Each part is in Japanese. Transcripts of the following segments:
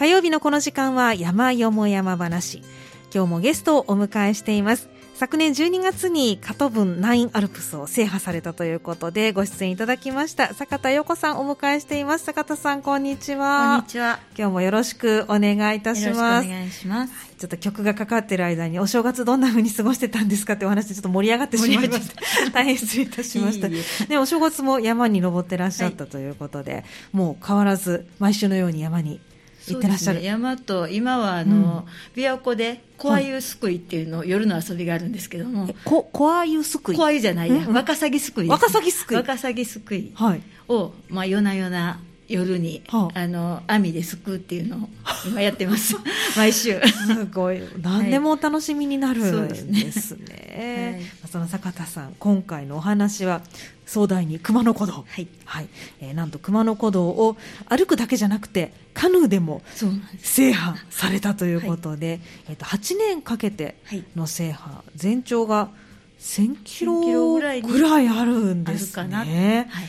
火曜日のこの時間は山よも山話。今日もゲストをお迎えしています。昨年12月に加藤分ナインアルプスを制覇されたということでご出演いただきました。坂田陽子さんをお迎えしています。坂田さんこんにちは。こんにちは。今日もよろしくお願いいたします。お願いします。ちょっと曲がかかっている間にお正月どんな風に過ごしてたんですかってお話でちょっと盛り上がってしまいました。大変失礼いたしました。ねお正月も山に登ってらっしゃったということで、はい、もう変わらず毎週のように山に行ってらっしゃる、ね、山と今はあの、うん、琵琶湖でコアユすくいっていうの、はい、夜の遊びがあるんですけども。こコアユすくいコアユじゃないや、うん、ワカサギすくい。ワカサギすくい。ワカサギすくいを、はい、まあ、夜な夜な夜に、はあ、あの網ですくうっていうのを今やってます。毎週。すごい。何でもお楽しみになるんですね。はい、その坂田さん今回のお話は壮大に熊野古道、はい。はい。えー、なんと熊野古道を歩くだけじゃなくてカヌーでも制覇されたということで、はい、えー、と8年かけての制覇、全長が1000キロぐらいあるんですね。はい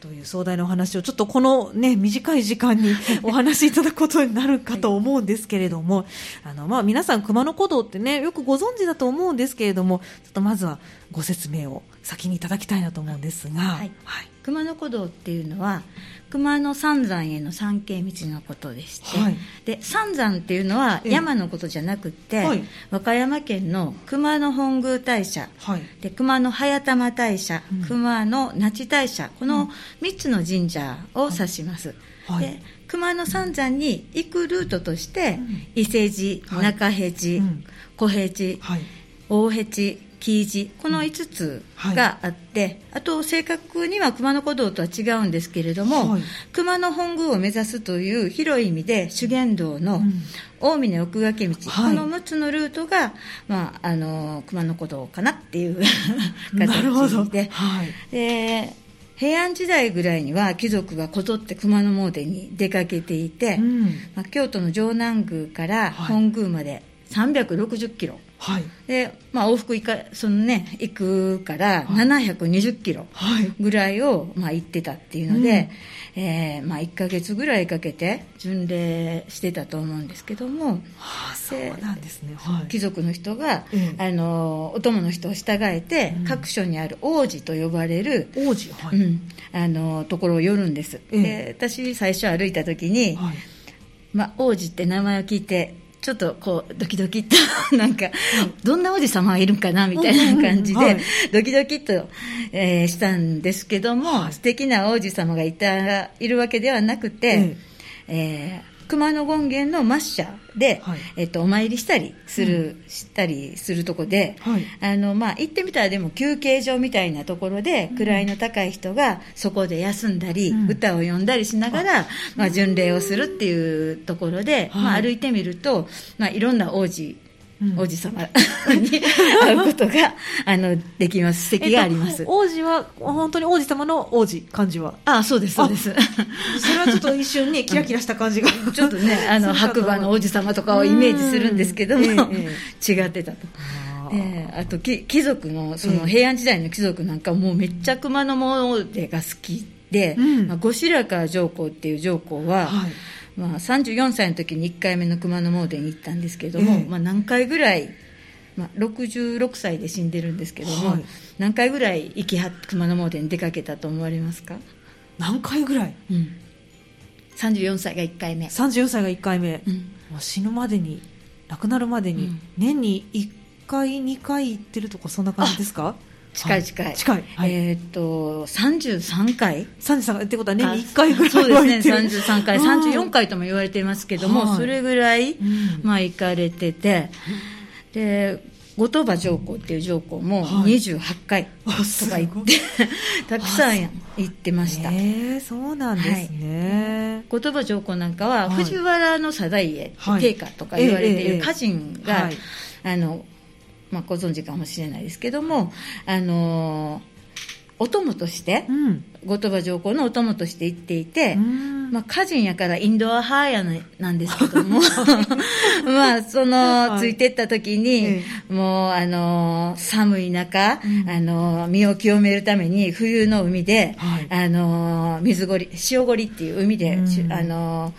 という壮大なお話をちょっとこのね短い時間にお話しいただくことになるかと思うんですけれども、あのまあ皆さん熊野古道ってねよくご存知だと思うんですけれどもちょっとまずはご説明を先にいただきたいなと思うんですが、はい、はい、熊野古道っていうのは熊野三山への参詣道のことでして、はい、で三山っていうのは山のことじゃなくて、はい、和歌山県の熊野本宮大社、はい、で熊野早玉大社、うん、熊野那智大社この3つの神社を指します。で熊野三山に行くルートとして、伊勢寺、中辺寺、小辺寺、大辺寺木地この5つがあって、はい、あと正確には熊野古道とは違うんですけれども、はい、熊野本宮を目指すという広い意味で修験道の大峰奥掛道、はい、この6つのルートが、まあ、あの熊野古道かなっていう 形で。で平安時代ぐらいには貴族がこぞって熊野詣に出かけていて、うん、まあ、京都の城南宮から本宮まで360キロ、はい、で、まあ、往復いかその、ね、行くから720キロぐらいを、まあ、行ってたっていうので、うん、えー、まあ、1か月ぐらいかけて巡礼してたと思うんですけども、はあ、そうなんですね、はい、貴族の人が、あのお供の人を従えて、うん、各所にある王子と呼ばれる王子、はい。うん、あのところを寄るんです、で私最初歩いた時に、はい。まあ、王子って名前を聞いてちょっとこうドキドキと なんか、どんな王子様がいるかなみたいな感じで、ドキドキと、えー、したんですけども、はい、素敵な王子様がいたいるわけではなくて、ええー熊野権現の末社で、はい、えっと、お参りしたりする、うん、したりするとこで、はい、あの、まあ、行ってみたらでも休憩所みたいなところで、位の高い人がそこで休んだり、うん、歌を詠んだりしながら、まあ、巡礼をするっていうところで、まあ、歩いてみると、まあ、いろんな王子、王子様に 会うことがあのできます、席があります、えっと、王子は、本当に王子様の王子、漢字は？ああ、そうです、そうです。それはちょっと一瞬ね、キラキラした感じが。ちょっとね、あの、白馬の王子様とかをイメージするんですけども、違ってたと。えー、あと貴族のその平安時代の貴族なんかもうめっちゃ熊野詣が好きで、うん、まあ、後白河上皇っていう上皇は、はいまあ、34歳の時に1回目の熊野詣に行ったんですけども、えー、まあ、何回ぐらい、まあ、66歳で死んでるんですけども、はい、何回ぐらい行きは熊野詣に出かけたと思われますか？何回ぐらい、うん、34歳が1回目。34歳が1回目、うん、死ぬまでに亡くなるまでに、年に1回2回行ってるとかそんな感じですか？近い近い。近い。はい、えっ、ー、と、33回 ?33 回ってことは年に1回ぐらいそうですね、33回、34回とも言われていますけども、それぐらい、まあ行かれてて、で、後鳥羽上皇っていう上皇も28回とか行って、たくさん行ってました。えー、そうなんですね。後鳥羽上皇なんかは、藤原の定家、定家とか言われている歌人が、あの、まあ、ご存知かもしれないですけども、あのお供として、うん、後鳥羽上皇のお供として行っていて、まあ、歌人やからインドア派やなんですけども、まあ、その、ついてった時に、もう、あの、寒い中、うん、あの、身を清めるために、冬の海で、はい、あの、水ごり、塩ごりっていう海で、うん、あの、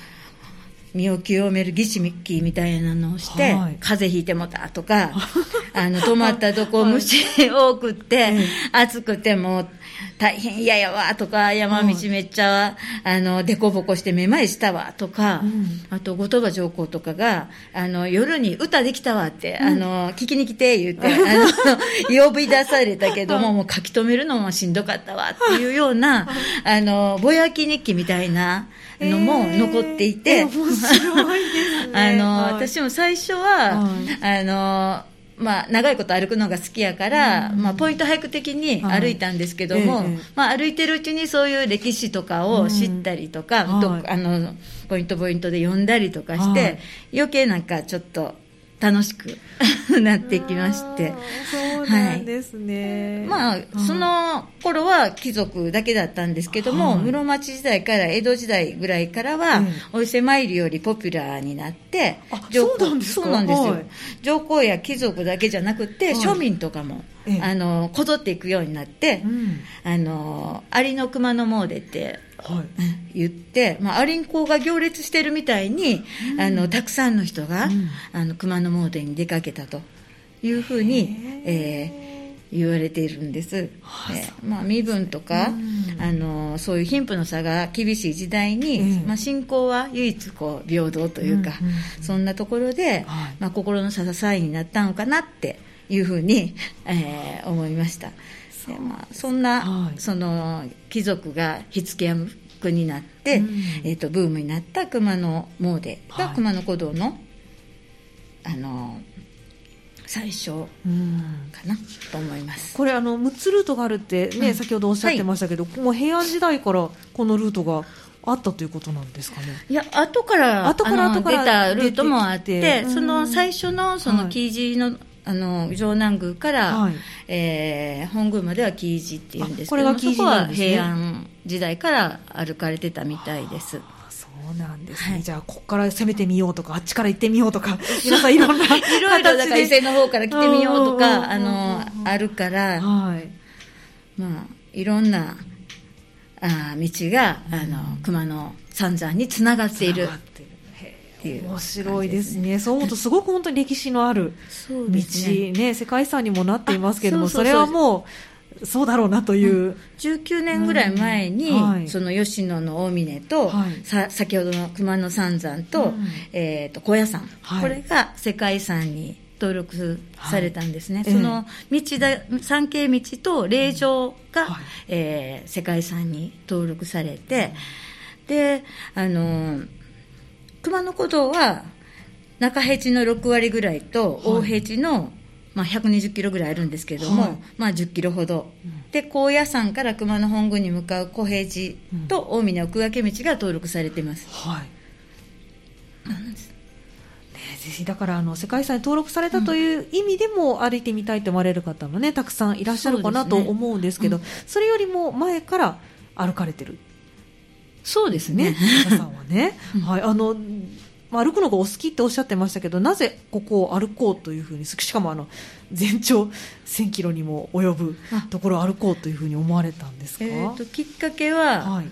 身を清める儀式みたいなのをして、はい、風邪ひいてもたとか、あの、泊まったとこ虫多くって、暑くても大変嫌やわとか、山道めっちゃ、あの、でこぼこしてめまいしたわとか、うん、あと、後鳥羽上皇とかが、あの、夜に歌できたわって、うん、あの、聞きに来て言って、あの、呼び出されたけども、もう書き留めるのもしんどかったわっていうような、あの、ぼやき日記みたいなのも残っていて、えー、面白いですね。あの、私も最初は、あの、まあ、長いこと歩くのが好きやから、うん、まあ、ポイント俳句的に歩いたんですけども、はい、まあ、歩いてるうちにそういう歴史とかを知ったりとか、うん、あのポイントポイントで読んだりとかして、はい、余計なんかちょっと楽しく なってきまして。そうなんですね。はい、まあ、その頃は貴族だけだったんですけども、はい、室町時代から江戸時代ぐらいからは、お伊勢参りよりポピュラーになって、そうなんですそうなんですよ、はい、上皇や貴族だけじゃなくて、庶民とかも、あの、こぞっていくようになって、うん、あの、有の熊野詣って、はい、言って、まあ、アリンコが行列してるみたいに、うん、あのたくさんの人が、うん、あの熊野詣に出かけたというふうに、えー、言われているんです、えー、まあ、身分とか、うん、あのそういう貧富の差が厳しい時代に、まあ、信仰は唯一こう平等というか、そんなところで、まあ、心の支えになったのかなっていうふうに、えー、思いました。でまあ、そんな、はい、その貴族が火付け役になって、うん、えーと、ブームになった熊野詣が熊野古道の、はい、あの最初かなと思います。これあの6つルートがあるってね、うん、先ほどおっしゃってましたけど、はい、もう平安時代からこのルートがあったということなんですかね？いや、後から後から後から出たルートもあって、その最初のその記事の、あの城南宮から、はい、えー、本宮までは紀伊寺っていうんですけどこれが紀伊寺なんです、ね、平安時代から歩かれてたみたいです。そうなんですね、はい、じゃあここから攻めてみようとかあっちから行ってみようとか皆さんいろんな いろいろだから伊勢の方から来てみようとかあのあるから、はい、まあいろんなあ道があの熊野三山につながっている。っていう、ね、面白いですね。そう思うとすごく本当に歴史のある道ね、ね、世界遺産にもなっていますけどもそれはもうそうだろうなという、うん、19年ぐらい前に、うん。はい、その吉野の大峰と、はい、さ先ほどの熊野三山と,、うん、えーと、高野山、はい、これが世界遺産に登録されたんですね、はい、その道だ三景道と霊場が、はい、えー、世界遺産に登録されて、であのー熊野古道は中平地の6割ぐらいと大平地の、まあ、120キロぐらいあるんですけども、はい、まあ、10キロほど、うん、で高野山から熊野本宮に向かう小平地と大峰奥掛道が登録されてます、はい。ぜひだからあの世界遺産に登録されたという意味でも歩いてみたいと思われる方もねたくさんいらっしゃるかなと思うんですけどそれよりも前から歩かれてるそうですね。皆さんはね。はい。あの、歩くのがお好きっておっしゃってましたけど、なぜここを歩こうというふうに、しかもあの全長1000キロにも及ぶところを歩こうというふうに思われたんですか、えーと、きっかけは、はい、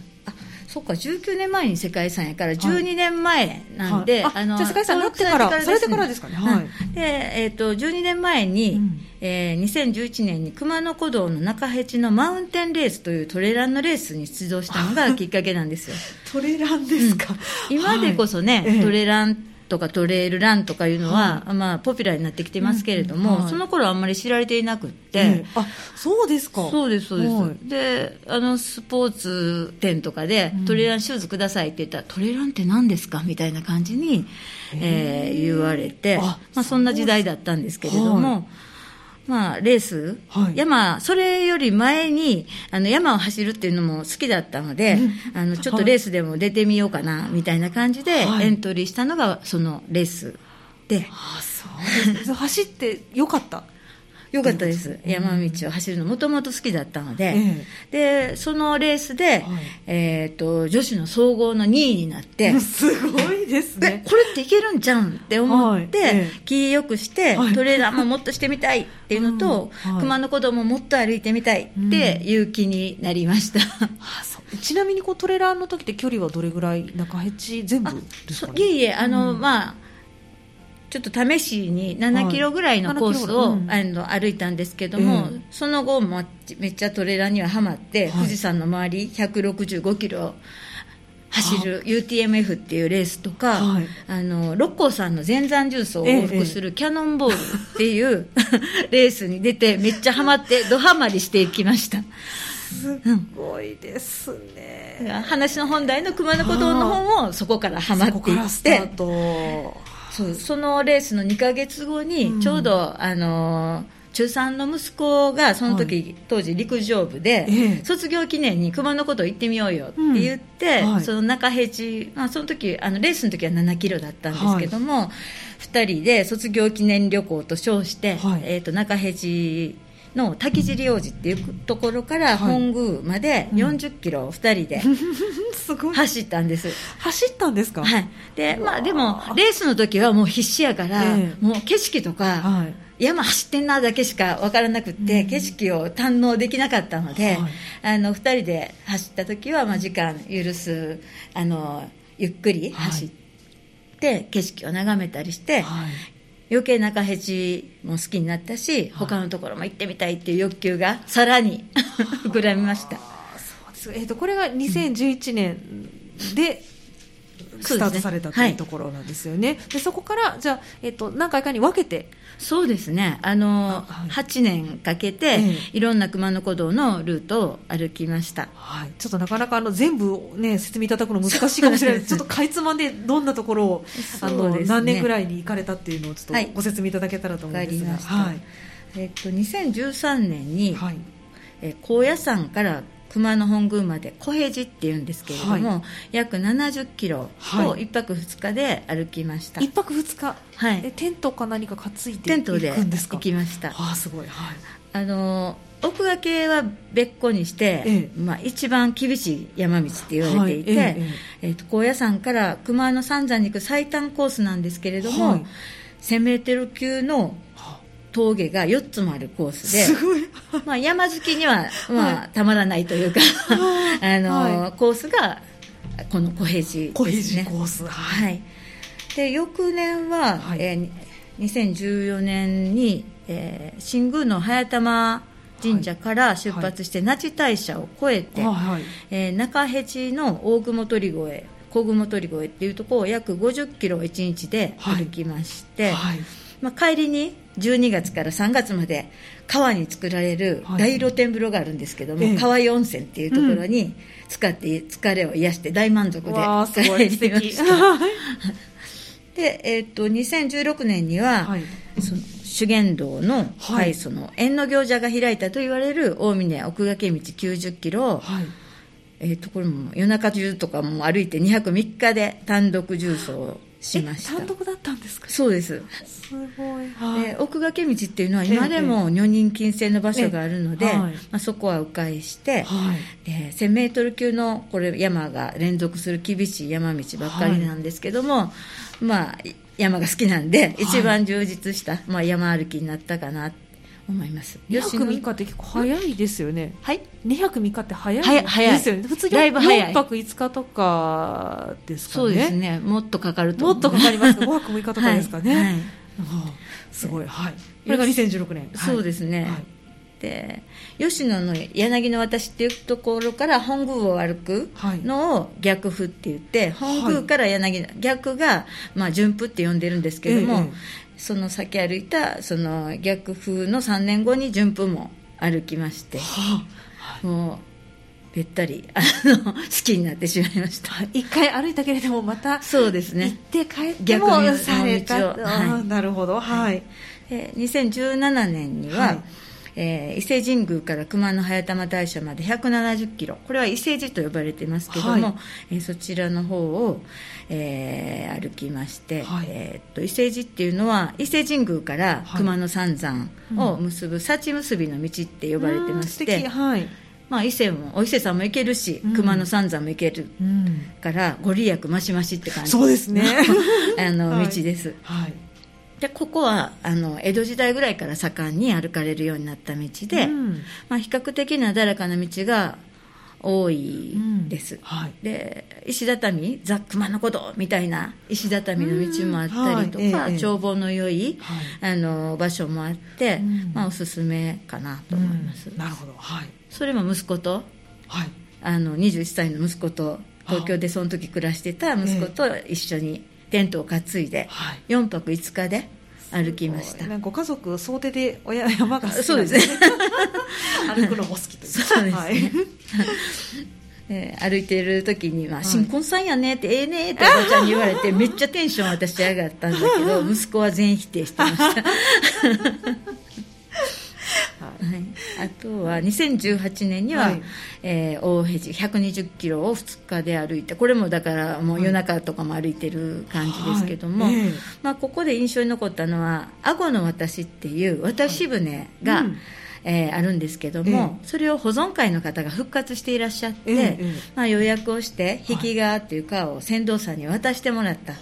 そっか19年前に世界遺産やから12年前なんで、はい。はい、あのじゃ世界遺産になってからそれでからですかね、はい、で、えーと、12年前に、うん、えー、2011年に熊野古道の中辺地のマウンテンレースというトレランのレースに出場したのがきっかけなんですよ。トレランですか、うん、今でこそね、はい、トレランとかトレイルランとかいうのは、はい、まあ、ポピュラーになってきてますけれども、うんはい、その頃はあんまり知られていなくって、えー、あそうですか。そうですそうです、はい、であのスポーツ店とかで、トレイランシューズくださいって言ったら、トレイランって何ですか？みたいな感じに、えー、言われて、まあ、そんな時代だったんですけれども、まあ、レース、はい、山、それより前にあの山を走るっていうのも好きだったので、あのちょっとレースでも出てみようかなみたいな感じでエントリーしたのがそのレースで、あそうです走ってよかったよかったです、山道を走るの、もともと好きだったので、えでそのレースで、はい、えーと、女子の総合の2位になって、すごいですね。これっていけるんじゃんって思って、はい、気よくして、はい、トレーラーももっとしてみたいっていうのと、うん、熊野古道ももっと歩いてみたいっていう気になりました。う。ん、ちなみにこうトレーラーの時って距離はどれぐらい、中ヘチ全部ですか、ね、いえいえ、あの、うん、まあ、ちょっと試しに7キロぐらいのコースを、はい、あの歩いたんですけども、えー、その後もめっちゃトレーラーにははまって、はい、富士山の周り165キロ走る UTMF っていうレースとか、はい、あの六甲山の全山重曹を往復するキャノンボールっていう、え レースに出てめっちゃはまって どハマりしていきました。すごいですね、うん、話の本題の熊野古道の方もそこからはまっていってそうそのレースの2か月後にちょうど、うん、あの中3の息子がその時、はい、当時陸上部で、ええ、卒業記念に熊野古道行ってみようよって言って、うんはい、その中平地、まあ、その時あのレースの時は7キロだったんですけども、はい、2人で卒業記念旅行と称して、はい、えーと、中平地の滝尻王子っていうところから本宮まで40キロ2人で 走ったんです、走ったんですか？はい。で,、まあ、でもレースの時はもう必死やから、えもう景色とか、はい。山走ってんなだけしか分からなくて、うん、景色を堪能できなかったので、はい、あの2人で走った時は、まあ、時間許すあのゆっくり走って、景色を眺めたりして、はい、余計中ヘチも好きになったし他のところも行ってみたいっていう欲求がさらに 膨らみました。そうです、えーと、これが2011年で、スタートされたというところなんですよね。で、ねそこからじゃあ、えっ、ー、と何回かに分けて。そうですね、あのあ、はい、8年かけて、ええ、いろんな熊野古道のルートを歩きました、はい、ちょっとなかなかあの全部、ね、説明いただくの難しいかもしれない。ちょっとかいつまんでどんなところを、あの、ね、何年ぐらいに行かれたっていうのをちょっとご説明いただけたらと思うんですが、はい、えっと、2013年に、はい。え高野山から熊野本宮まで小平寺っていうんですけれども、はい、約70キロを1泊2日で歩きました、はい、1泊2日、はい、テントか何か担いでテントで行きました。あすごい、はい、あの奥掛けは別個にして、ええ、まあ、一番厳しい山道って言われていて、はい、ええー、と高野山から熊野三山に行く最短コースなんですけれども、はい、1000メートル級の峠が4つもあるコースで、まあ、山好きには、まあ、たまらないというか あの、はい、コースがこの小平寺ですね。コース、はい、で翌年は、はい、えー、2014年に、えー、新宮の早玉神社から出発して、那智大社を越えて、はい、えー、中辺地の大雲鳥越小雲鳥越っていうところを約50キロを1日で歩きまして、はい。まあ、帰りに12月から3月まで川に作られる大露天風呂があるんですけども、はい、川湯温泉っていうところに使って疲れを癒して大満足で帰りました。で、えー、っと2016年には、はい、その修験道の、はい、その縁の行者が開いたと言われる大峰奥掛道90キロを、はい。えー、とこれも夜中中とかも歩いて2泊3日で単独重走しました。単独だったんですか？そうです。すごい、はい、で奥掛道っていうのは今でも女人禁制の場所があるので、まあ、そこは迂回して、はい、で1000メートル級のこれ山が連続する厳しい山道ばっかりなんですけども、はい、まあ山が好きなんで一番充実した、まあ、山歩きになったかな思います。2泊3日って結構早いですよね。はい。2泊3日って早い。ですよね。普通4泊5日とかですかね。そうですね。もっとかかると。もっとかかります5 泊6日とかですかね、はい。はい、すごい。はい。これが2016年。そうですね、はい。で吉野の柳の渡しっていうところから本宮を歩くのを逆譜って言って、はい、本宮から柳逆が、まあ、順譜って呼んでるんですけども、ええ、その先歩いたその逆風の3年後に順風も歩きまして、はあ、もうべったりあの 好きになってしまいました。一回歩いたけれどもまたそうですね。行って帰ってもされた、はい、なるほど。はい、で2017年には、はいえー、伊勢神宮から熊野早玉大社まで170キロ。これは伊勢路と呼ばれてますけども、はい、えー、そちらの方を、えー、歩きまして、はい、えー、っと伊勢路っていうのは伊勢神宮から熊野三山を結ぶ幸結びの道って呼ばれてまして、はい。まあ、伊勢もお伊勢さんも行けるし、うん、熊野三山も行ける、うん、からご利益増し増しって感じ。そうですね。あの、道です、はいでここはあの江戸時代ぐらいから盛んに歩かれるようになった道で、うん、まあ、比較的なだらかな道が多いです、うん。はい、で石畳ザ・熊野古道みたいな石畳の道もあったりとか、はい、眺望の良い、はい、あの場所もあって、うん、まあ、おすすめかなと思います、なるほど、はい、それも息子と、はい、あの21歳の息子と東京でその時暮らしてた息子と一緒にテントを担いで、4泊5日で歩きました。ご家族総出で親山が好きそうですね。歩くのも好きという。そうですね、はい。えー、歩いてる時には「新婚さんやね」って「ええね」っておばちゃんに言われてめっちゃテンション私上がったんだけど 息子は全否定してましたはい、あとは2018年には、はい、えー、大平寺120キロを2日で歩いてこれもだからもう夜中とかも歩いてる感じですけども、はい。えー、まあ、ここで印象に残ったのは「阿児の私」っていう渡し船が、はいうんえー、あるんですけども、えそれを保存会の方が復活していらっしゃって、え、まあ、予約をして引き川っていう川を船頭さんに渡してもらった。っ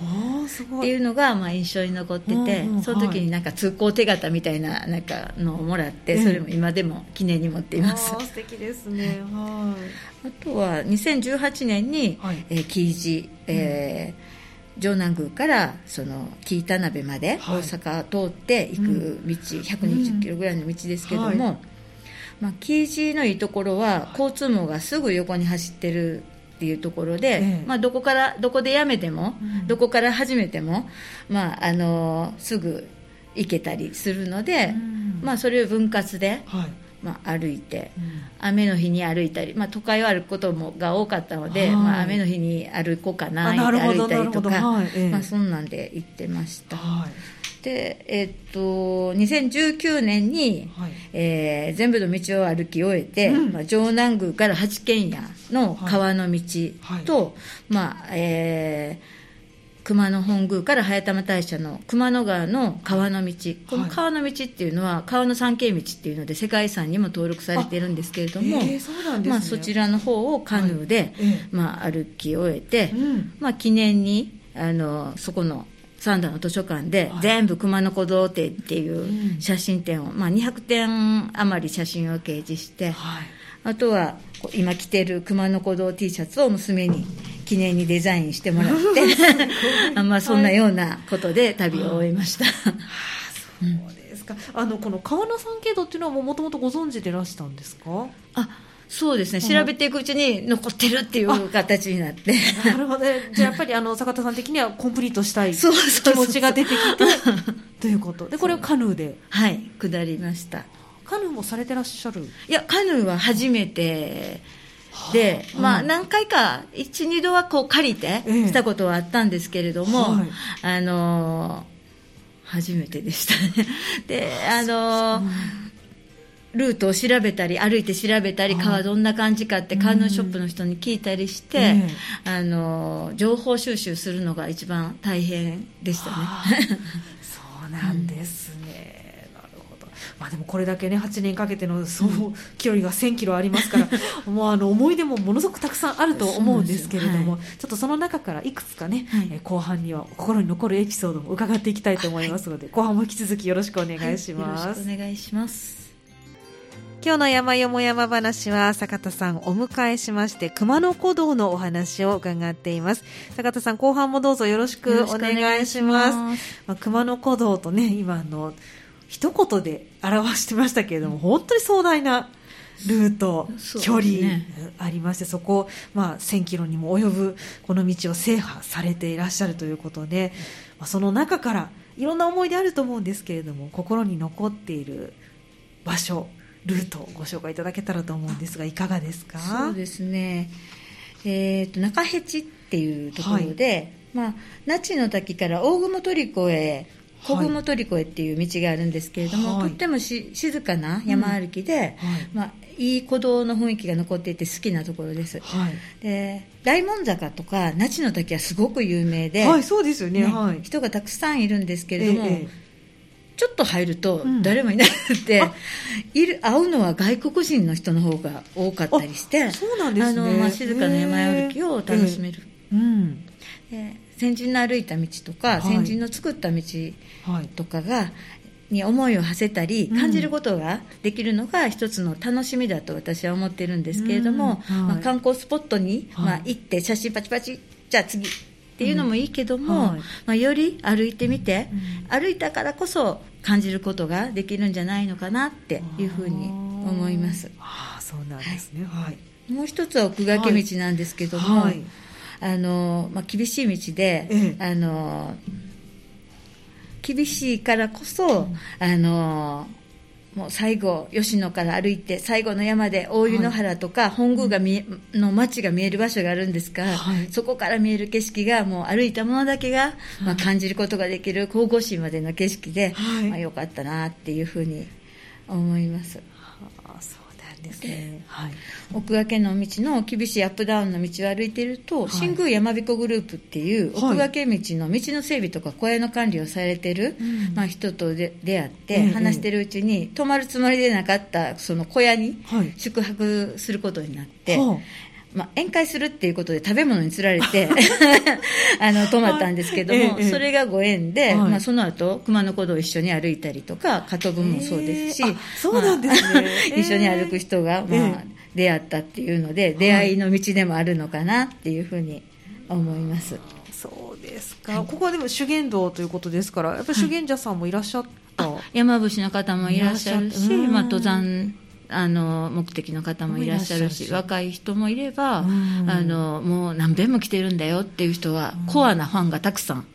ていうのがまあ印象に残ってて、その時になんか通行手形みたいななんかのをもらって、それも今でも記念に持っています。素敵ですね、はい、あとは2018年に、はい。えー、記事、えー、うん城南宮からその紀伊田辺まで大阪を通って行く道、はい、120キロぐらいの道ですけども、うん。はい、まあ、紀伊寺のいいところは交通網がすぐ横に走ってるっていうところで、ええ、まあ、どこからどこでやめても、うん、どこから始めても、まあ、あのすぐ行けたりするので、うん、まあ、それを分割で。はいまあ、歩いて、うん、雨の日に歩いたり、まあ、都会を歩くこともが多かったので、はい、まあ、雨の日に歩こうかなって歩いたりとか、はいまあ、そんなんで行ってました。はい。でえっと、2019年に、はい、えー、全部の道を歩き終えて、うん、まあ、城南宮から八軒家の川の道と、はい、まあえー熊野本宮から早玉大社の熊野川の川の道。この川の道っていうのは川の三景道っていうので世界遺産にも登録されているんですけれども、まあ、そちらの方をカヌーで、まあ、歩き終えて、まあ、記念にあのそこの三田の図書館で全部熊野古道展っていう写真展を、まあ、200点余り写真を掲示して、あとは今着てる熊野古道 T シャツを娘に記念にデザインしてもらって まあそんなようなことで旅を終えました、はあ、そうですか、あのこの川の三景道っていうのはもともとご存知でいらしたんですか？あそうですね。調べていくうちに残ってるっていう形になって。なるほど、ね、じゃあやっぱりあの坂田さん的にはコンプリートしたい気持ちが出てきて ということ。でこれをカヌーで。はい下りましたカヌーもされてらっしゃる？いやカヌーは初めてで、まあ、何回か12度はこう借りてしたことはあったんですけれども、はい、あの初めてでしたね。であのルートを調べたり歩いて調べたり川どんな感じかってカヌーショップの人に聞いたりして、あの情報収集するのが一番大変でしたね。そうなんですね、まあ、でもこれだけね8年かけてのその距離が1000キロありますから もうあの思い出もものすごくたくさんあると思うんですけれども、はい、ちょっとその中からいくつかね、はい、え後半には心に残るエピソードも伺っていきたいと思いますので、はい、後半も引き続きよろしくお願いします、お願いします。今日の山よも山話は坂田さんお迎えしまして熊野古道のお話を伺っています。坂田さん後半もどうぞよろしくお願いします。まあ、熊野古道とね今の一言で表してましたけれども、本当に壮大なルート、距離ありまして、そこ、まあ、1000キロにも及ぶこの道を制覇されていらっしゃるということで、まあ、その中からいろんな思い出あると思うんですけれども、心に残っている場所、ルートをご紹介いただけたらと思うんですが、いかがですか？そうですね、えーと、中辺地っていうところで、はい、まあ、那智の滝から大雲取湖へ小雲取越っていう道があるんですけれども、はい、とってもし静かな山歩きで、うん。はい。まあ、いい鼓動の雰囲気が残っていて好きなところです、はい、で大門坂とか那智の滝はすごく有名で、はい、そうですよね、ね、はい、人がたくさんいるんですけれども、ええ、ちょっと入ると誰もいなくて、うん、いる会うのは外国人の人の方が多かったりしてそうなんですね、あのまあ、静かな山歩きを楽しめる、えー、うん先人の歩いた道とか、はい、先人の作った道とかが、に思いを馳せたり感じることができるのが一つの楽しみだと私は思ってるんですけれども、はい、まあ、観光スポットに、まあ、行って写真パチパチじゃあ次っていうのもいいけども、うん。はい、まあ、より歩いてみて、うん、歩いたからこそ感じることができるんじゃないのかなっていうふうに思います。ああそうなんですね、はい、もう一つは奥掛道なんですけども、はい、あのまあ、厳しい道で、ええ、あの厳しいからこそ、うん、あのもう最後、吉野から歩いて、最後の山で大湯の原とか、本宮が見の町が見える場所があるんですが、はい、そこから見える景色が、もう歩いたものだけが、まあ、感じることができる神々しいまでの景色で、はい、まあ、よかったなっていうふうに思います。ですね、はい、奥掛の道の厳しいアップダウンの道を歩いていると、はい、新宮山彦グループっていう奥掛道の道の整備とか小屋の管理をされてる、まあ、人と出会って話してるうちに、泊まるつもりでなかったその小屋に宿泊することになって、まあ、宴会するっていうことで食べ物につられて あの泊まったんですけども、はい、それがご縁で、はい、まあ、その後熊野古道を一緒に歩いたりとか加藤分もそうですし、えー、そうなんですね、まあ、一緒に歩く人が、まあ、出会ったっていうので、出会いの道でもあるのかなっていうふうに思います。そうですか、ここはでも修験道ということですからやっぱり修験者さんもいらっしゃった、山伏の方もいらっしゃるし、まあ、登山あの目的の方もいらっしゃるし若い人もいれば、あのもう何遍も来てるんだよっていう人は、コアなファンがたくさん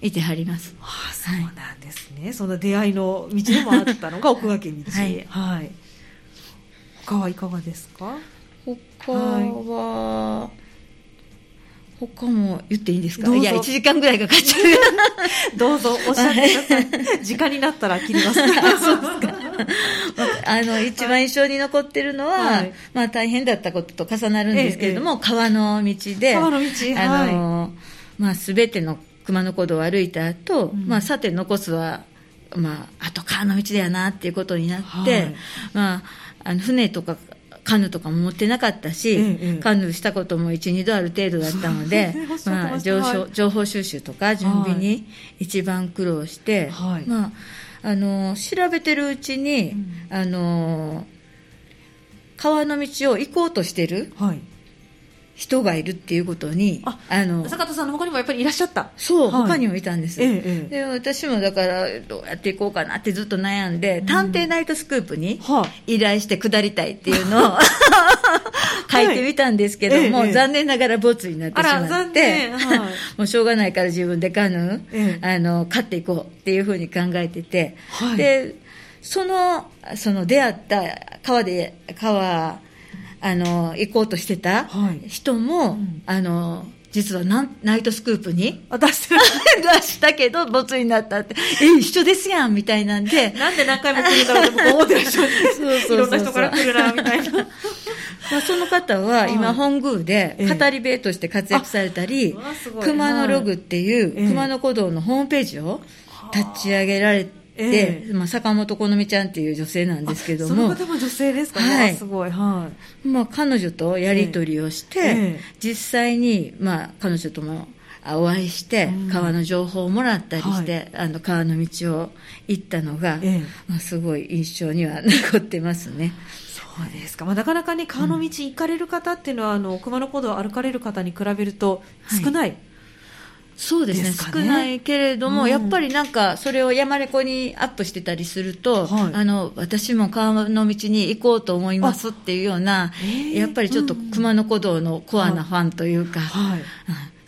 いてはります。ああそうなんですね、はい、その出会いの道でもあったのが奥掛道、はい、はい、他はいかがですか？他は、はい他も言っていいですか？い。や、1時間ぐらいかかっちゃう。どうぞ、おっしゃってください。時間になったら切ります。そうですか。あの、一番印象に残ってるのは、はい、まあ大変だったことと重なるんですけれども、ええ、川の道で、川の道、あの、はい、まあすべての熊野古道を歩いた後、うん、まあさて残すは、まあ、あと川の道だよなっていうことになって、はい、まあ、あの船とかカヌーとかも持ってなかったし、ええ、カヌーしたことも1、2度ある程度だったので、まあ、情報情報収集とか準備に一番苦労して、はい、まあ、あの調べてるうちに、うん、あの川の道を行こうとしてる、はい人がいるっていうことにああの坂田さんの他にもやっぱりいらっしゃった。そう、はい、他にもいたんです、ええ、で私もだからどうやっていこうかなってずっと悩んで「うん、探偵ナイトスクープ」に依頼して下りたいっていうのを、書いてみたんですけども、はい、残念ながらボツになってしまって、はい、もうしょうがないから自分でカヌー、あの買っていこうっていうふうに考えてて、でそのその出会った川で川あの行こうとしてた人も、はいうん、あの実はナナイトスクープに出して 出したけど、ボツになったって、え、一緒ですやんみたいなんで。なんで何回も来るんだろうって思ってらっしゃるいろんな人から来るな、みたいな。まあ、その方は今、本宮で語り部として活躍されたり、熊野ログっていう熊野古道のホームページを立ち上げられえー、まあ、坂本好美ちゃんっていう女性なんですけども。その方も女性ですかね。はい、すごい。はい。まあ、彼女とやり取りをして、えー、実際に、まあ、彼女ともお会いして、川の情報をもらったりして、はい、あの、川の道を行ったのが、えー、まあ、すごい印象には 残ってますね。そうですか、まあ、なかなかね、川の道行かれる方っていうのは、うん、あの熊野古道を歩かれる方に比べると少ない、はいそうですね、ね、少ないけれども、うん、やっぱりなんか、それを山レコにアップしてたりすると、はい、あの私も川の道に行こうと思いますっていうような、やっぱりちょっと熊野古道のコアなファンというか、はい、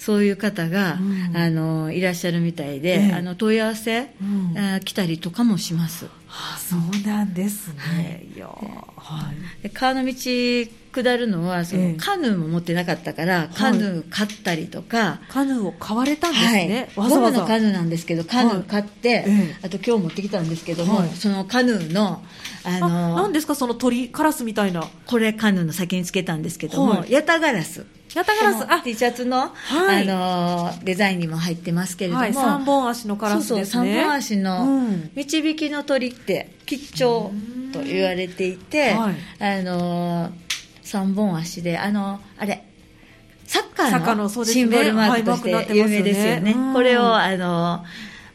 そういう方が、うん、あのいらっしゃるみたいで、えあの問い合わせ、うん、あ来たりとかもします。あそうなんですね。はい、いやはい、で川の道下るのはその、カヌーも持ってなかったから、カヌー買ったりとか、カヌーを買われたんですね、はい、ゴムのカヌーなんですけどカヌー買って、あと今日持ってきたんですけども、そのカヌーのあの何ですかその鳥カラスみたいな。これカヌーの先につけたんですけども、ヤタガラスヤタガラスあ T シャツの,、はい、あのデザインにも入ってますけれども、はい、3本足のカラスですね。そうそう3本足の導きの鳥って吉兆と言われていて、はい、あの3本足であのあれサッカーのシンボルマークとして有名ですよね、ねこれをあの、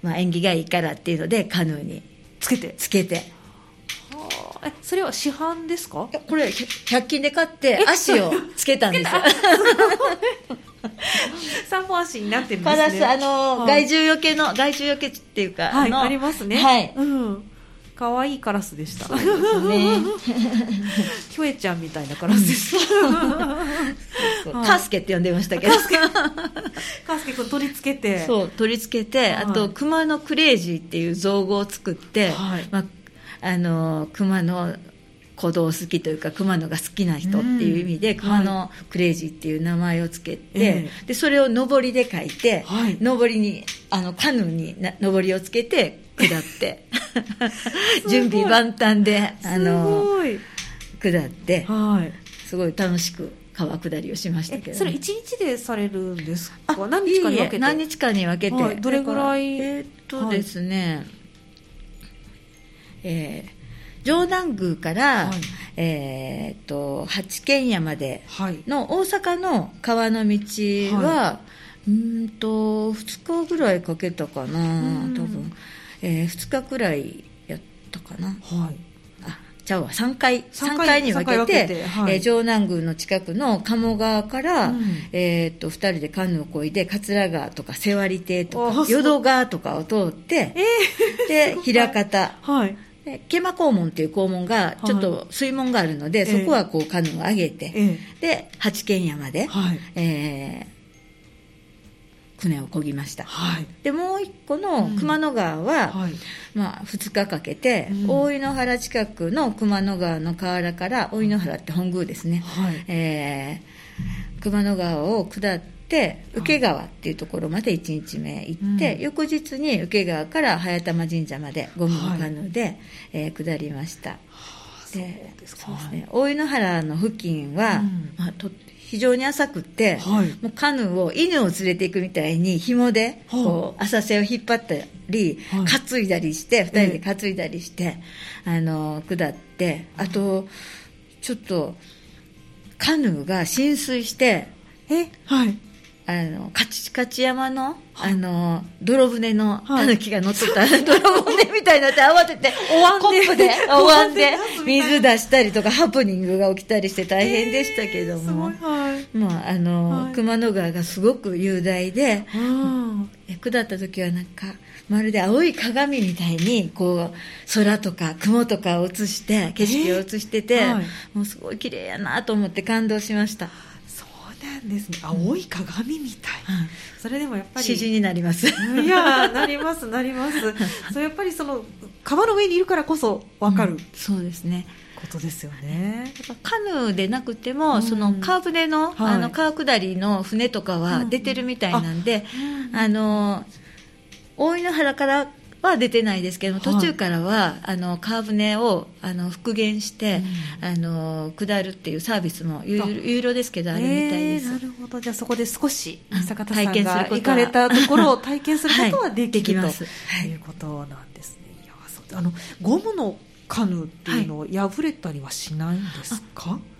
まあ、縁起がいいからっていうのでカヌーにつけて。つけてえそれは市販ですか？これ100均で買って足をつけたんですよ。三本足になってるんですね。プラスあの、はい、害獣よけの害獣よけっていうかはいありますね。はい、うん。可愛いカラスでした。そうですね。キョエちゃんみたいなカラスでした。カスケって呼んでましたけど。カスケ。君取り付けて。そう、取り付けて、あと、熊のクレイジーっていう造語を作って、はい、まあ、あの熊の行動好きというか熊野が好きな人っていう意味で、うん、熊野クレイジーっていう名前をつけて、はい、でそれを上りで書いて、はい、上りにあのカヌーに上りをつけて下って。準備万端であの下って、はい、すごい楽しく川下りをしましたけど、ね、それ一日でされるんですか？何日かに分けて？何日かに分けて、はい、どれぐらい？えー、っとですね、えー、上南宮から、はい、えー、と八軒家までの大阪の川の道は、はい、うんと2日ぐらいかけたかな多分、えー、2日くらいやったかな。はい。ちゃうわ。3回 ,3 回に分けてて、はい、えー、城南宮の近くの鴨川から、うん、えー、っと2人でカヌーをこいで桂川とか瀬割亭とか淀川とかを通って、えー、で 枚方、はい毛馬肛門っていう肛門がちょっと水門があるので、はい、そこはこうカヌーを上げて、えー、で八軒山で、はい、えー、船を漕ぎました、はい、でもう一個の熊野川は、うんはい、まあ、2日かけて、うん、大井野原近くの熊野川の河原から大井野原って本宮ですね、はい、えー、熊野川を下ってって請川っていうところまで1日目行って、うん、翌日に請川から早玉神社までゴムのカヌーで、はい、えー、下りました。でそうですね、大井ノ原の付近は、うん、まあ、と非常に浅くって、はい、もうカヌーを犬を連れていくみたいに紐でこう浅瀬を引っ張ったり、はい、担いだりして2人で担いだりして、えー、あの下ってあとちょっとカヌーが浸水してえはいあの、カチカチ山の、あの、泥船のタヌキが乗っとった、泥船みたいになって慌てて、お椀コップ で、お椀で。水出したりとか、ハプニングが起きたりして大変でしたけども、まあ、あの、熊野川がすごく雄大で、下った時はなんか、まるで青い鏡みたいに、こう、空とか雲とかを映して、景色を映してて、もうすごい綺麗やなと思って感動しました。なんですね。青い鏡みたい、うん、それでもやっぱり詩人になります。いやなりますなります。そうやっぱりその川の上にいるからこそ分かる、うん、そうですね。ことですよね。カヌーでなくても、うん、その川船の,、あの川下りの船とかは出てるみたいなんで、あの大井ノ原からは出てないですけども途中からは、あの川船をあの復元して、うん、あの下るっていうサービスも有料ですけどあるみたいです、えー、なるほど。じゃあそこで少し坂田さんが行かれたところを体験することはできる、はい、ということなんですね、いやそう。あのゴムのカヌーっていうのを破れたりはしないんですか、はい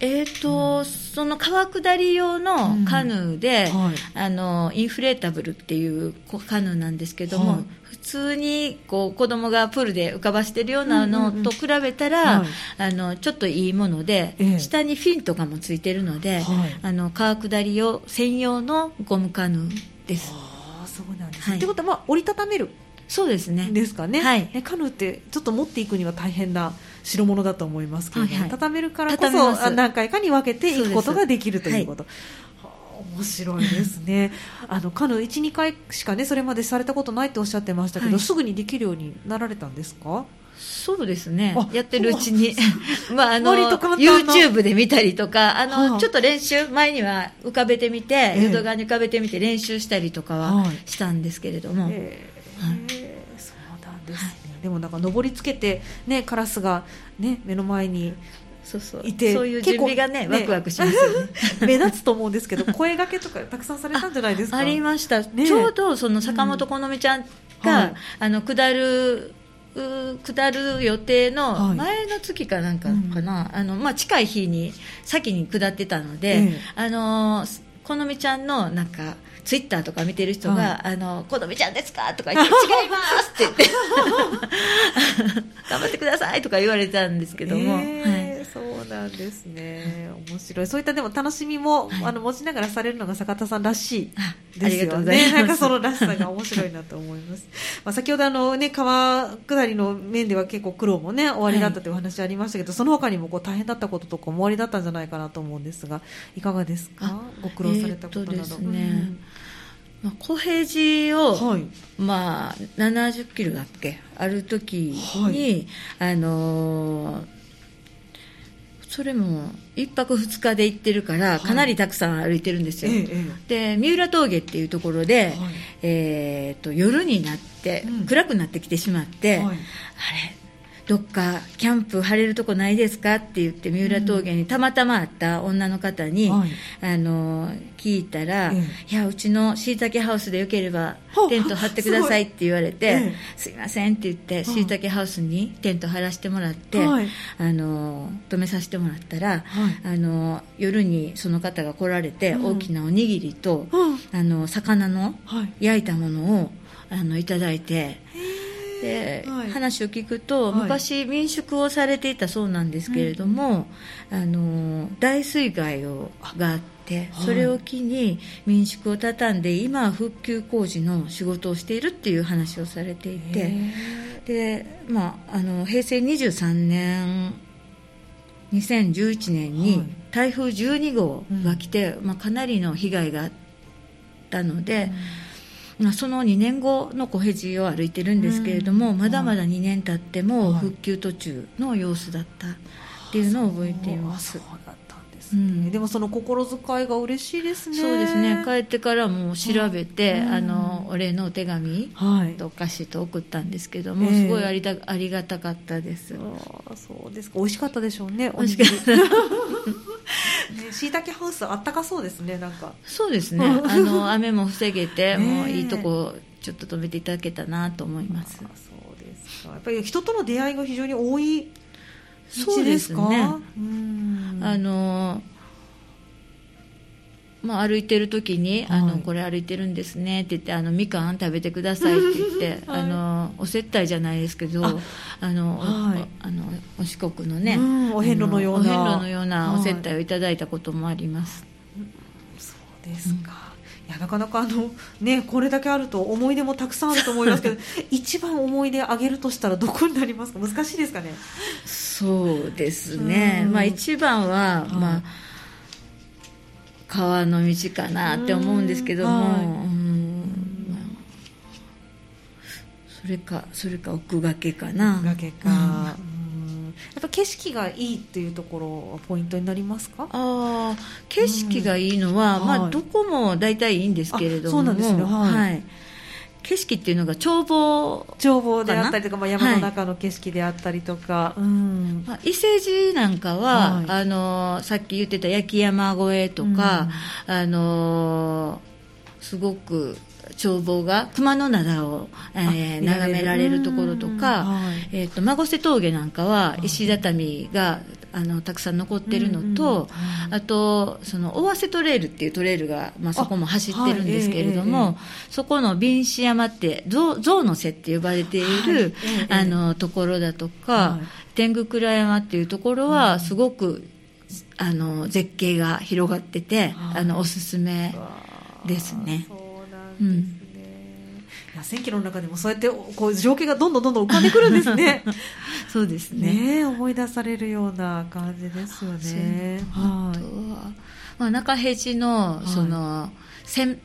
えーと、うん、その川下り用のカヌーで、うんはい、あのインフレータブルっていうカヌーなんですけども、はい、普通にこう子供がプールで浮かばしてるようなのと比べたら、あのちょっといいもので、えー、下にフィンとかもついてるので、はい、あの川下り用専用のゴムカヌーです。あそうなんです、ね、ってことは、まあ、折りたためるそうですね。ですかね、はい、カヌーってちょっと持っていくには大変な代物だと思いますけど、はいはい、畳めるからこそ何回かに分けていくことができるということ。はあ、面面白いですね。あのカヌー12回しかねそれまでされたことないっておっしゃってましたけど、はい、すぐにできるようになられたんですか？そうですね。やってるうちに。まああの YouTube で見たりとかあの、はあ、ちょっと練習前には浮かべてみて、えー、淀川に浮かべてみて練習したりとかはしたんですけれども、えーはい、そうなんですね、はい、でもなんか登りつけてねカラスがね目の前にそうそう。いてそういう準備がねワクワクしますよね。目立つと思うんですけど声がけとかたくさんされたんじゃないですか？ありました、ね、ちょうどその坂本好美ちゃんが、うんはい、あの下る下る予定の前の月かなんかかな、はいうん、あのまあ、近い日に先に下ってたので、ええ、あの好美ちゃんのなんかツイッターとか見てる人が「はい、あの好美ちゃんですか?」とか言って「違います」って言って 「頑張ってください」とか言われたんですけども、えー、はい、そうなんですね。面白い。そういったでも楽しみも、はい、あの持ちながらされるのが坂田さんらしいですよね。なんかそのらしさが面白いなと思います。まあ先ほどあの、ね、川下りの面では結構苦労もね終わりだったという話ありましたけど、はい、その他にもこう大変だったこととかも終わりだったんじゃないかなと思うんですがいかがですか？ご苦労されたことなど。えー、ね、うんまあ、小平寺を、はい、まあ、70キロだっけ？ある時に、はい、あのー、それも1泊2日で行ってるからかなりたくさん歩いてるんですよ、はい、で三浦峠っていうところで、えーと、夜になって、暗くなってきてしまって、あれどっかキャンプ張れるとこないですかって言って三浦峠にたまたま会った女の方に、はい、あの聞いたら、いやうちのしいたけハウスでよければテント張ってくださいって言われて、すいませんって言ってしい。たけハウスにテント張らせてもらって、はい、あの泊めさせてもらったら、あの夜にその方が来られて、大きなおにぎりと、あの魚の焼いたものをあのいただいて。で、はい、話を聞くと、昔民宿をされていたそうなんですけれども、あの大水害をがあってそれを機に民宿を畳んで今は復旧工事の仕事をしているっていう話をされていてで、まあ、あの平成23年2011年に台風12号が来て、まあ、かなりの被害があったので。うん。まあ、その2年後の小辺を歩いてるんですけれども、うん、まだまだ2年経っても復旧途中の様子だったっていうのを覚えています。うん、でもその心遣いが嬉しいですね。そうですね。帰ってからも調べて、うん、あのお礼のお手紙とお菓子と送ったんですけども、はい、すごいありだありがたかったです。あそうですか。美味しかったでしょうね。美味しかった。しいたけハウスあったかそうですねなんか。そうですね。あの雨も防げて、もういいとこちょっと止めていただけたなと思います。そうですか。やっぱり人との出会いが非常に多いそうですね。あのまあ、歩いてる時に、はい、あのこれ歩いてるんですねって言ってあのみかん食べてくださいって言って、はい、あのお接待じゃないですけどあの、はい、あのお四国のね、お遍路のような。お遍路のようなお接待をいただいたこともあります、そうですか、うん、いやなかなかあの、ね、これだけあると思い出もたくさんあると思いますけど 一番思い出あげるとしたらどこになりますか？難しいですかね？そうですね、まあ、一番は、まあ川の道かなって思うんですけども、はい、それかそれか奥掛けかな。奥掛けか、やっぱ景色がいいっていうところはポイントになりますか？あ景色がいいのは、うん、まあ、どこも大体いいんですけれども。そうなんですね。はい、はい景色っていうのが眺望眺望であったりとか、まあ、山の中の景色であったりとか、はい。うん。まあ、伊勢路なんかは、はい、あのさっき言ってた焼山越えとか、うん、あのすごく眺望が熊野灘を、えー、眺められるところとか、はい、えーと、孫瀬峠なんかは石畳があのたくさん残ってるのと、うんうん、あとその大瀬トレイルっていうトレイルが、まあ、そこも走ってるんですけれども、はいえー、そこの瓶子山って象象の瀬って呼ばれている、はいえー、あのところだとか、はい、天狗倉山っていうところはすごく、あの絶景が広がってて、あのおすすめですね。そうなんですいや1000キロの中でもそうやってこう情景がどんどんどんどん浮かんでくるんですね。そうですね。ね思い出されるような感じですよね。あとはまあ、中平地のその、はい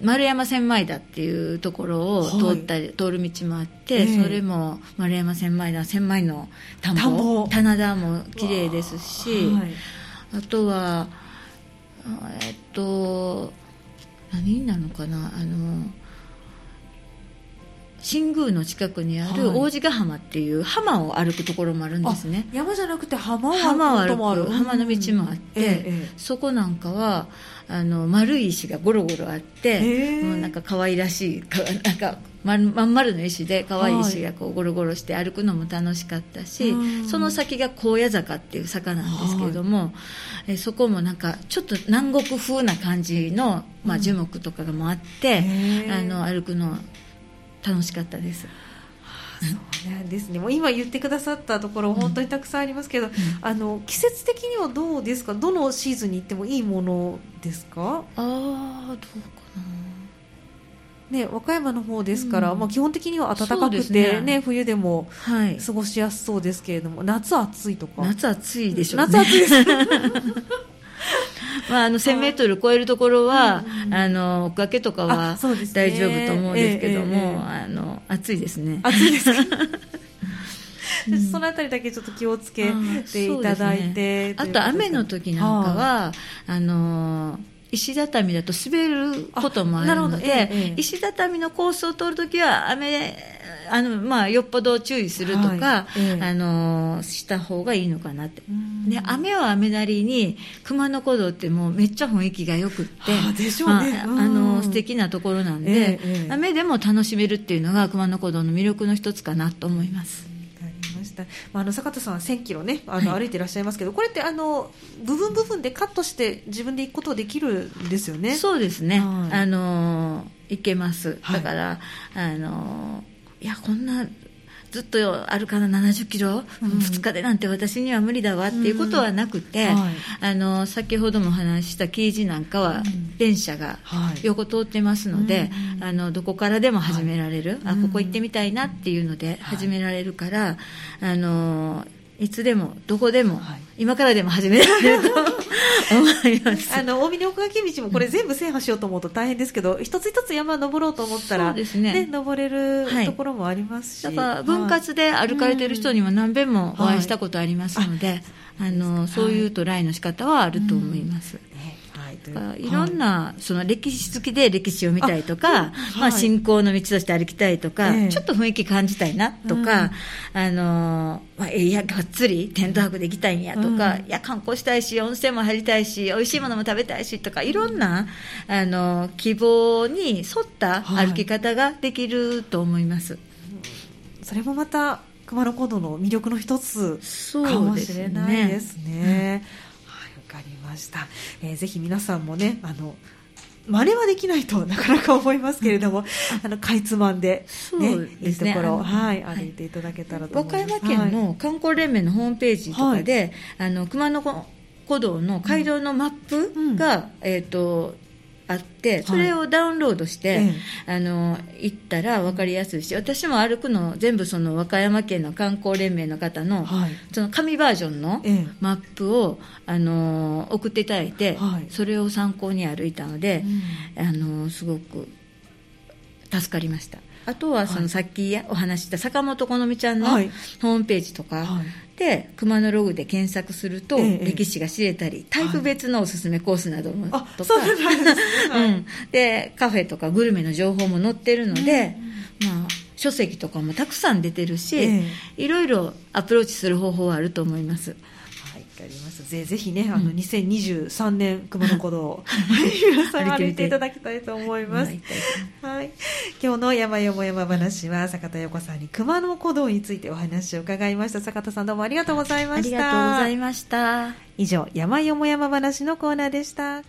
丸山千枚田っていうところを通ったり、はい、通る道もあって、えー、それも丸山千枚田千枚の田んぼ。棚田も綺麗ですし、はい、あとはえっと何なのかなあの新宮の近くにある王子ヶ浜っていう浜を歩くところもあるんですね、山じゃなくて浜を歩くともある。浜の道もあって、ええ、そこなんかはあの丸い石がゴロゴロあって、もうなんか可愛らしいなんかままん丸の石で可愛い石がこうゴロゴロして歩くのも楽しかったし、はい、その先が高野坂っていう坂なんですけれども、はい、えそこもなんかちょっと南国風な感じの、まあ、樹木とかがもあって、あの歩くの楽しかったです。そうなんですね。もう今言ってくださったところ本当にたくさんありますけど、うん、あの季節的にはどうですか？どのシーズンに行ってもいいものですか？ああどうかな。ね、和歌山の方ですから、うん、まあ、基本的には暖かくてね、ね冬でも過ごしやすそうですけれども、はい、夏暑いとか？夏暑いでしょう、ね、夏暑いです まあ、あの1000メートル超えるところは、あの追っかけとかは大丈夫と思うんですけども、あの暑いですね。暑いです そのあたりだけちょっと気をつけていただいて、あと雨の時なんかは、あ。の石畳だと滑ることもあるので、石畳のコースを通るときは雨あの、まあ、よっぽど注意するとか、はいええ、あのした方がいいのかなって。で雨は雨なりに熊野古道ってもうめっちゃ雰囲気がよくって、あでしょうね、まあ、あの素敵なところなんで、え、雨でも楽しめるっていうのが熊野古道の魅力の一つかなと思います。まあ、あの坂田さんは1000キロねあの歩いていらっしゃいますけど、はい、これってあの部分部分でカットして自分で行くことできるんですよね？そうですね。はい、あの行けます。だから、はい、あのいやこんなずっと歩かな70キロ、うん、2日でなんて私には無理だわっていうことはなくて、うん。はい、あの先ほども話した記事なんかは電車が横通ってますので、はい、あのどこからでも始められる、はい、あここ行ってみたいなっていうので始められるから、あのいつでもどこでも、はい、今からでも始められると思います。あの大峰奥垣道もこれ全部制覇しようと思うと大変ですけど、うん、一つ一つ山登ろうと思ったら、ね。ね、登れるところもありますし、はい、だから分割で歩かれてる人にも何遍もお会いしたことありますので、はい、あのそういうトライの仕方はあると思います。うんい。ろんな、その歴史好きで歴史を見たいとか、まあ、信仰の道として歩きたいとか、ちょっと雰囲気感じたいなとか、あのまあ、いやがっつりテント泊で行きたいんやとか、いや観光したいし温泉も入りたいし美味しいものも食べたいしとかいろんな、あの希望に沿った歩き方ができると思います。それもまた熊野古道の魅力の一つかもしれないですね。ました、えー、ぜひ皆さんもねあの真似はできないと なかなか思いますけれども、あのかいつまんで、ね、ね。いいところ、はい、歩いていただけたらと思います。和歌山県の観光連盟のホームページとかで、はい、あの熊野古道の街道のマップが、うん、えっ、ー、とあってそれをダウンロードして、はい、あの行ったら分かりやすいし私も歩くの全部その和歌山県の観光連盟の方の,、その紙バージョンのマップを、あの送っていただいて、はい、それを参考に歩いたので、うん、あのすごく助かりました。あとはそのさっきお話した坂本好美ちゃんのホームページとかで熊野ログで検索すると歴史が知れたりタイプ別のおすすめコースなどもとか。でカフェとかグルメの情報も載ってるのでまあ書籍とかもたくさん出てるしいろいろアプローチする方法はあると思います。ありますぜぜひね、あの2023年熊野古道を皆さん歩いていただきたいと思います。はい、今日の山よも山話は坂田陽子さんに熊野古道についてお話を伺いました。坂田さんどうもありがとうございました。ありがとうございました。以上山よも山話のコーナーでした。